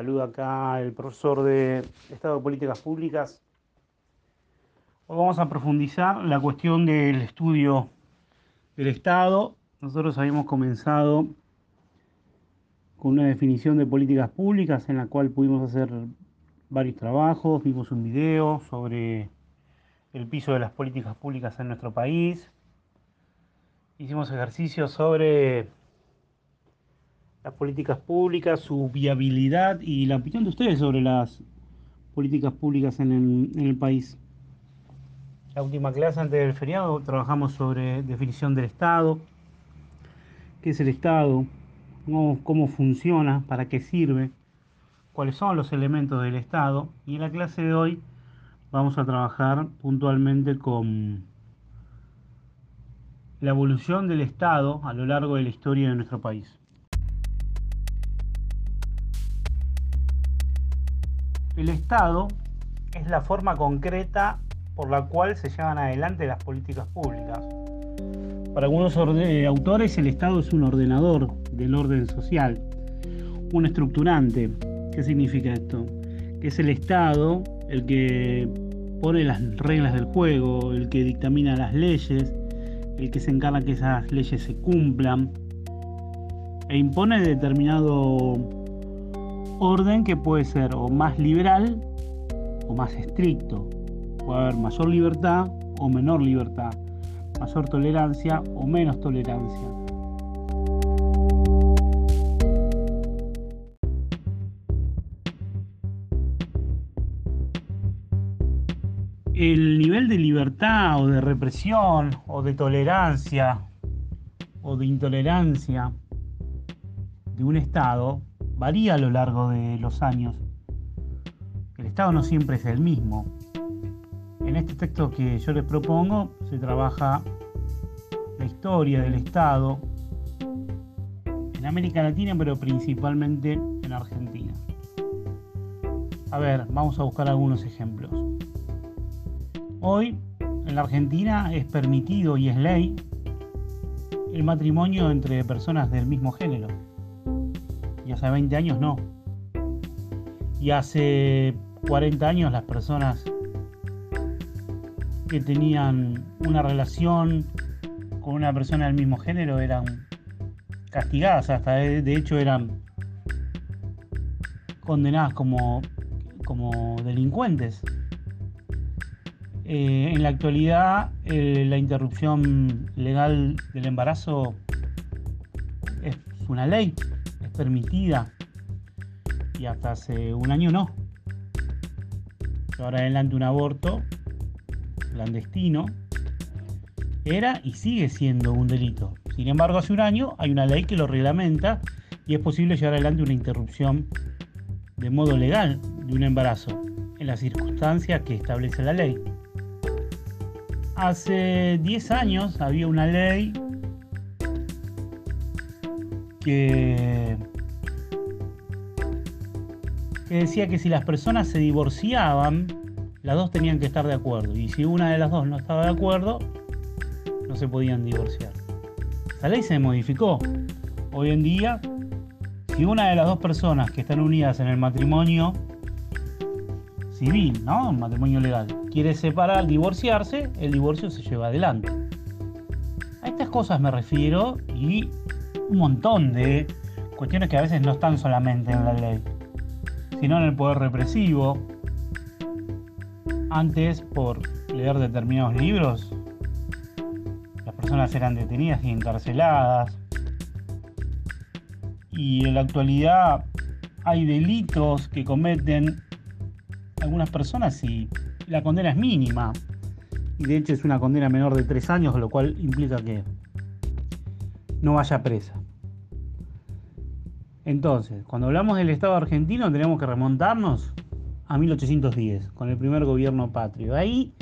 Saluda acá el profesor de Estado de Políticas Públicas. Hoy vamos a profundizar la cuestión del estudio del Estado. Nosotros habíamos comenzado con una definición de políticas públicas en la cual pudimos hacer varios trabajos, vimos un video sobre el piso de las políticas públicas en nuestro país, hicimos ejercicios sobre las políticas públicas, su viabilidad y la opinión de ustedes sobre las políticas públicas en el, en el país. La última clase antes del feriado trabajamos sobre definición del Estado, qué es el Estado, cómo, cómo funciona, para qué sirve, cuáles son los elementos del Estado. Y en la clase de hoy vamos a trabajar puntualmente con la evolución del Estado a lo largo de la historia de nuestro país. El Estado es la forma concreta por la cual se llevan adelante las políticas públicas. Para algunos autores el Estado es un ordenador del orden social, un estructurante. ¿Qué significa esto? Que es el Estado el que pone las reglas del juego, el que dictamina las leyes, el que se encarga que esas leyes se cumplan e impone determinado orden que puede ser o más liberal o más estricto. Puede haber mayor libertad o menor libertad, mayor tolerancia o menos tolerancia. El nivel de libertad o de represión o de tolerancia o de intolerancia de un Estado varía a lo largo de los años. El Estado no siempre es el mismo. En este texto que yo les propongo se trabaja la historia del Estado en América Latina, pero principalmente en Argentina. A ver, vamos a buscar algunos ejemplos. Hoy en la Argentina es permitido y es ley el matrimonio entre personas del mismo género y hace 20 años no. Y hace 40 años las personas que tenían una relación con una persona del mismo género eran castigadas, hasta de, hecho eran condenadas como, como delincuentes. Eh, en la actualidad eh, la interrupción legal del embarazo es una ley permitida y hasta hace un año no. Ahora adelante un aborto clandestino era y sigue siendo un delito. Sin embargo, hace un año hay una ley que lo reglamenta y es posible llevar adelante una interrupción de modo legal de un embarazo en las circunstancias que establece la ley. Hace 10 años había una ley que decía que si las personas se divorciaban, las dos tenían que estar de acuerdo. Y si una de las dos no estaba de acuerdo, no se podían divorciar. La ley se modificó. Hoy en día, si una de las dos personas que están unidas en el matrimonio civil, ¿no? matrimonio legal, quiere separar, divorciarse, el divorcio se lleva adelante. A estas cosas me refiero y un montón de cuestiones que a veces no están solamente en la ley sino en el poder represivo. Antes, por leer determinados libros, las personas eran detenidas y encarceladas. Y en la actualidad hay delitos que cometen algunas personas y la condena es mínima. Y de hecho es una condena menor de tres años, lo cual implica que no vaya presa. Entonces, cuando hablamos del Estado argentino tenemos que remontarnos a 1810, con el primer gobierno patrio. Ahí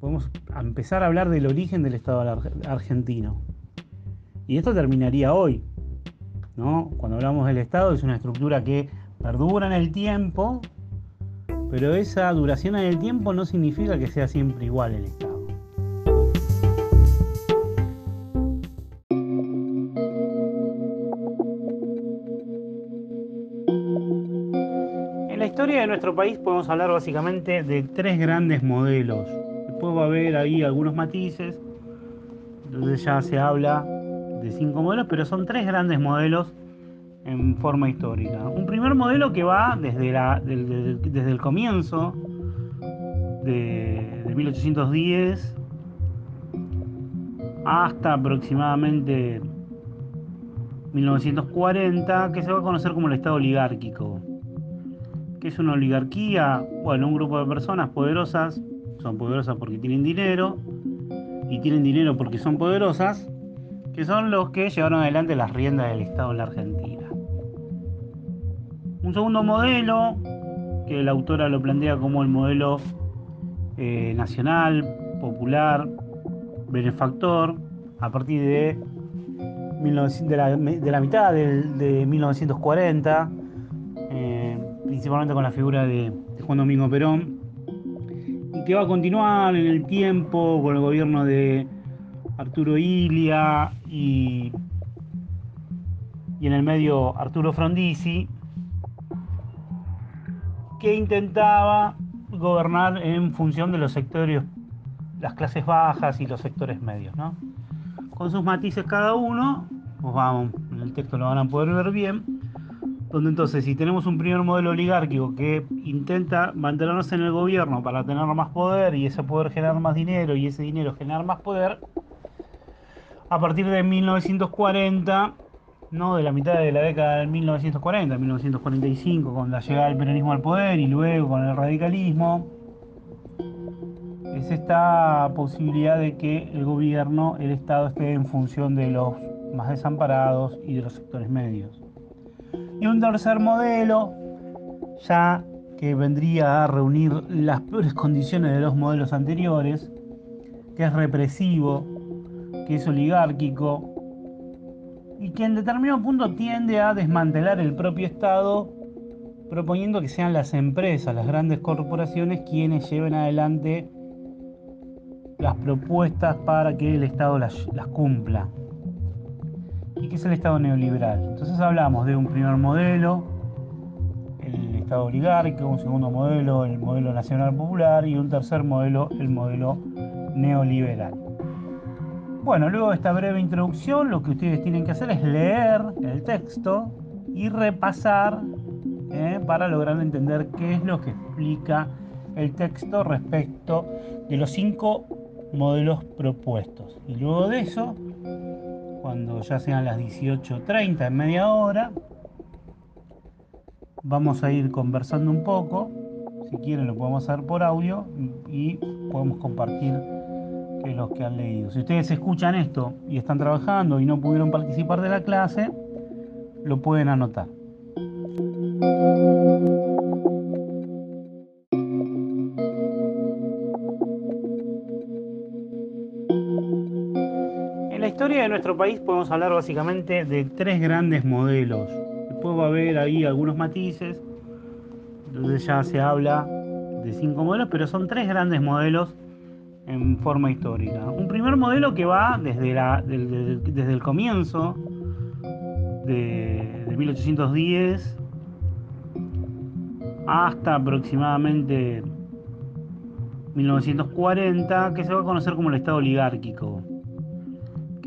podemos empezar a hablar del origen del Estado argentino. Y esto terminaría hoy. ¿no? Cuando hablamos del Estado es una estructura que perdura en el tiempo, pero esa duración en el tiempo no significa que sea siempre igual el Estado. Nuestro país podemos hablar básicamente de tres grandes modelos. Después va a haber ahí algunos matices, entonces ya se habla de cinco modelos, pero son tres grandes modelos en forma histórica. Un primer modelo que va desde, la, desde el comienzo de 1810 hasta aproximadamente 1940, que se va a conocer como el Estado oligárquico. ¿Qué es una oligarquía? Bueno, un grupo de personas poderosas, son poderosas porque tienen dinero, y tienen dinero porque son poderosas, que son los que llevaron adelante las riendas del Estado en la Argentina. Un segundo modelo, que la autora lo plantea como el modelo eh, nacional, popular, benefactor, a partir de, la, mitad de, 1940, eh, principalmente con la figura de, Juan Domingo Perón, y que va a continuar en el tiempo con el gobierno de Arturo Ilia y, y en el medio Arturo Frondizi, que intentaba gobernar en función de los sectores, las clases bajas y los sectores medios, ¿no? Con sus matices cada uno, pues vamos, en el texto lo van a poder ver bien, donde entonces si tenemos un primer modelo oligárquico que intenta mantenernos en el gobierno para tener más poder y ese poder generar más dinero y ese dinero generar más poder, a partir de 1940 ¿no? de la mitad de la década de 1940, 1945, con la llegada del peronismo al poder y luego con el radicalismo, es esta posibilidad de que el gobierno, el Estado esté en función de los más desamparados y de los sectores medios. Y un tercer modelo, ya que vendría a reunir las peores condiciones de los modelos anteriores, que es represivo, que es oligárquico, y que en determinado punto tiende a desmantelar el propio Estado, proponiendo que sean las empresas, las grandes corporaciones, quienes lleven adelante las propuestas para que el Estado las, cumpla. ¿Y que es el Estado neoliberal? Entonces hablamos de un primer modelo, el Estado oligárquico, un segundo modelo, el modelo nacional popular, y un tercer modelo, el modelo neoliberal. Bueno, luego de esta breve introducción, lo que ustedes tienen que hacer es leer el texto y repasar eh, para lograr entender qué es lo que explica el texto respecto de los cinco modelos propuestos. Y luego de eso, cuando ya sean las 18.30 en media hora, vamos a ir conversando un poco. Si quieren lo podemos hacer por audio y podemos compartir que los que han leído. Si ustedes escuchan esto y están trabajando y no pudieron participar de la clase, lo pueden anotar. Nuestro país podemos hablar básicamente de tres grandes modelos. Después va a haber ahí algunos matices, entonces ya se habla de cinco modelos, pero son tres grandes modelos en forma histórica. Un primer modelo que va desde el comienzo de, 1810 hasta aproximadamente 1940, que se va a conocer como el Estado oligárquico.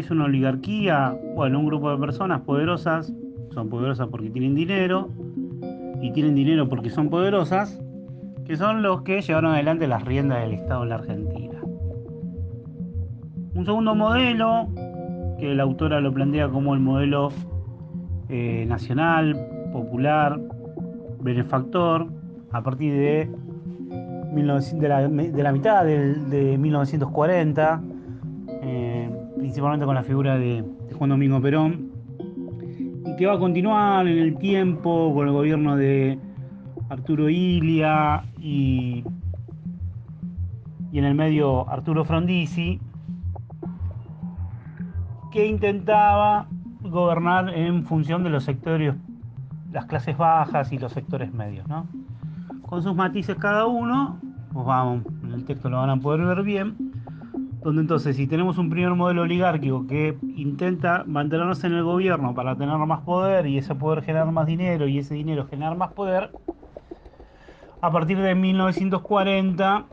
¿Qué es una oligarquía? Bueno, un grupo de personas poderosas, son poderosas porque tienen dinero, y tienen dinero porque son poderosas, que son los que llevaron adelante las riendas del Estado en la Argentina. Un segundo modelo, que la autora lo plantea como el modelo eh, nacional, popular, benefactor, a partir de, de, la, mitad de, 1940, eh, principalmente con la figura de, Juan Domingo Perón, y que va a continuar en el tiempo con el gobierno de Arturo Ilia y, y en el medio Arturo Frondizi, que intentaba gobernar en función de los sectores, las clases bajas y los sectores medios, ¿no? Con sus matices cada uno, pues vamos, en el texto lo van a poder ver bien, donde entonces si tenemos un primer modelo oligárquico que intenta mantenernos en el gobierno para tener más poder y ese poder generar más dinero y ese dinero generar más poder, a partir de 1940,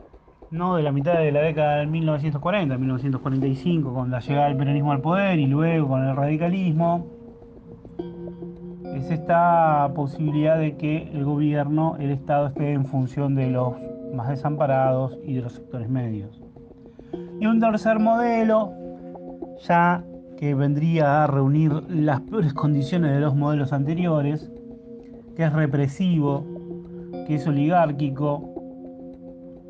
no de la mitad de la década de 1940, 1945, con la llegada del peronismo al poder y luego con el radicalismo, es esta posibilidad de que el gobierno, el Estado esté en función de los más desamparados y de los sectores medios. Y un tercer modelo, ya que vendría a reunir las peores condiciones de los modelos anteriores, que es represivo, que es oligárquico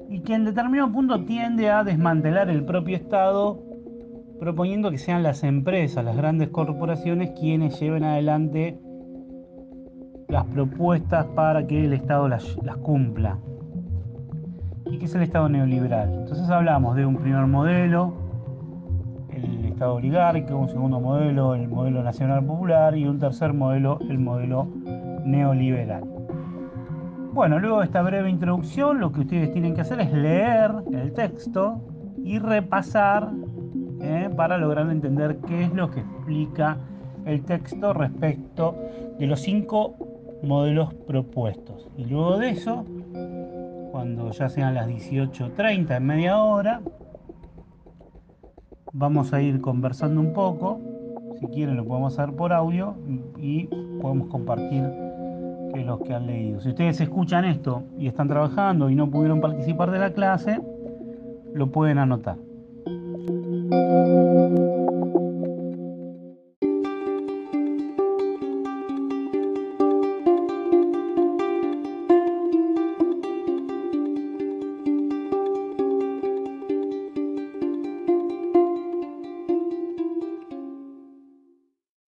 y que en determinado punto tiende a desmantelar el propio Estado proponiendo que sean las empresas, las grandes corporaciones quienes lleven adelante las propuestas para que el Estado las, las cumpla. ¿Y que es el Estado neoliberal? Entonces hablamos de un primer modelo, el Estado oligárquico, un segundo modelo, el modelo nacional popular y un tercer modelo, el modelo neoliberal. Bueno, luego de esta breve introducción, lo que ustedes tienen que hacer es leer el texto y repasar ¿eh? para lograr entender qué es lo que explica el texto respecto de los cinco modelos propuestos. Y luego de eso, cuando ya sean las 18.30 en media hora, vamos a ir conversando un poco. Si quieren lo podemos hacer por audio y podemos compartir que los que han leído. Si ustedes escuchan esto y están trabajando y no pudieron participar de la clase, lo pueden anotar.